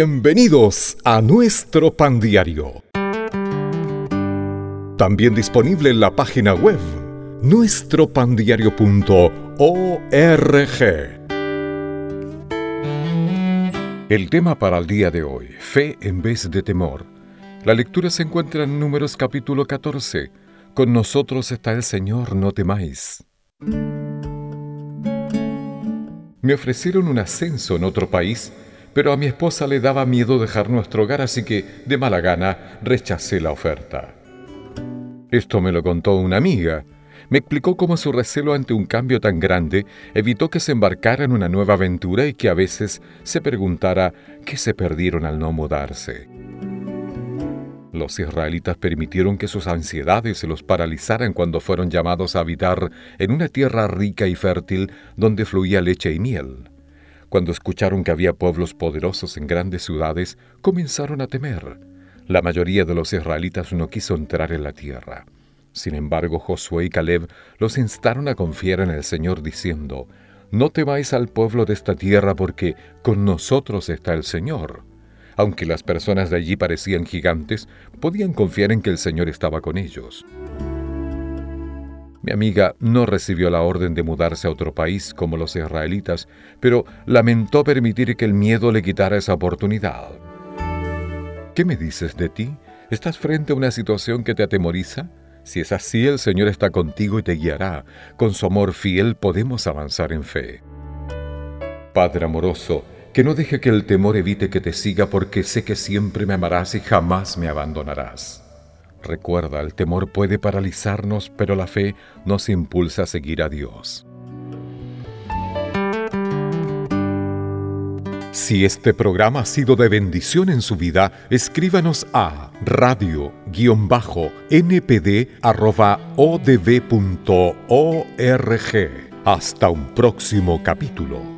Bienvenidos a nuestro pan diario. También disponible en la página web nuestropandiario.org. El tema para el día de hoy, fe en vez de temor. La lectura se encuentra en Números capítulo 14. Con nosotros está el Señor, no temáis. Me ofrecieron un ascenso en otro país, pero a mi esposa le daba miedo dejar nuestro hogar, así que de mala gana rechacé la oferta. Esto me lo contó una amiga. Me explicó cómo su recelo ante un cambio tan grande evitó que se embarcara en una nueva aventura y que a veces se preguntara qué se perdieron al no mudarse. Los israelitas permitieron que sus ansiedades se los paralizaran cuando fueron llamados a habitar en una tierra rica y fértil donde fluía leche y miel. Cuando escucharon que había pueblos poderosos en grandes ciudades, comenzaron a temer. La mayoría de los israelitas no quiso entrar en la tierra. Sin embargo, Josué y Caleb los instaron a confiar en el Señor diciendo, No temáis al pueblo de esta tierra porque con nosotros está el Señor. Aunque las personas de allí parecían gigantes, podían confiar en que el Señor estaba con ellos. Mi amiga no recibió la orden de mudarse a otro país como los israelitas, pero lamentó permitir que el miedo le quitara esa oportunidad. ¿Qué me dices de ti? ¿Estás frente a una situación que te atemoriza? Si es así, el Señor está contigo y te guiará. Con su amor fiel podemos avanzar en fe. Padre amoroso, que no deje que el temor evite que te siga porque sé que siempre me amarás y jamás me abandonarás. Recuerda, el temor puede paralizarnos, pero la fe nos impulsa a seguir a Dios. Si este programa ha sido de bendición en su vida, escríbanos a radio-npd.odb.org. Hasta un próximo capítulo.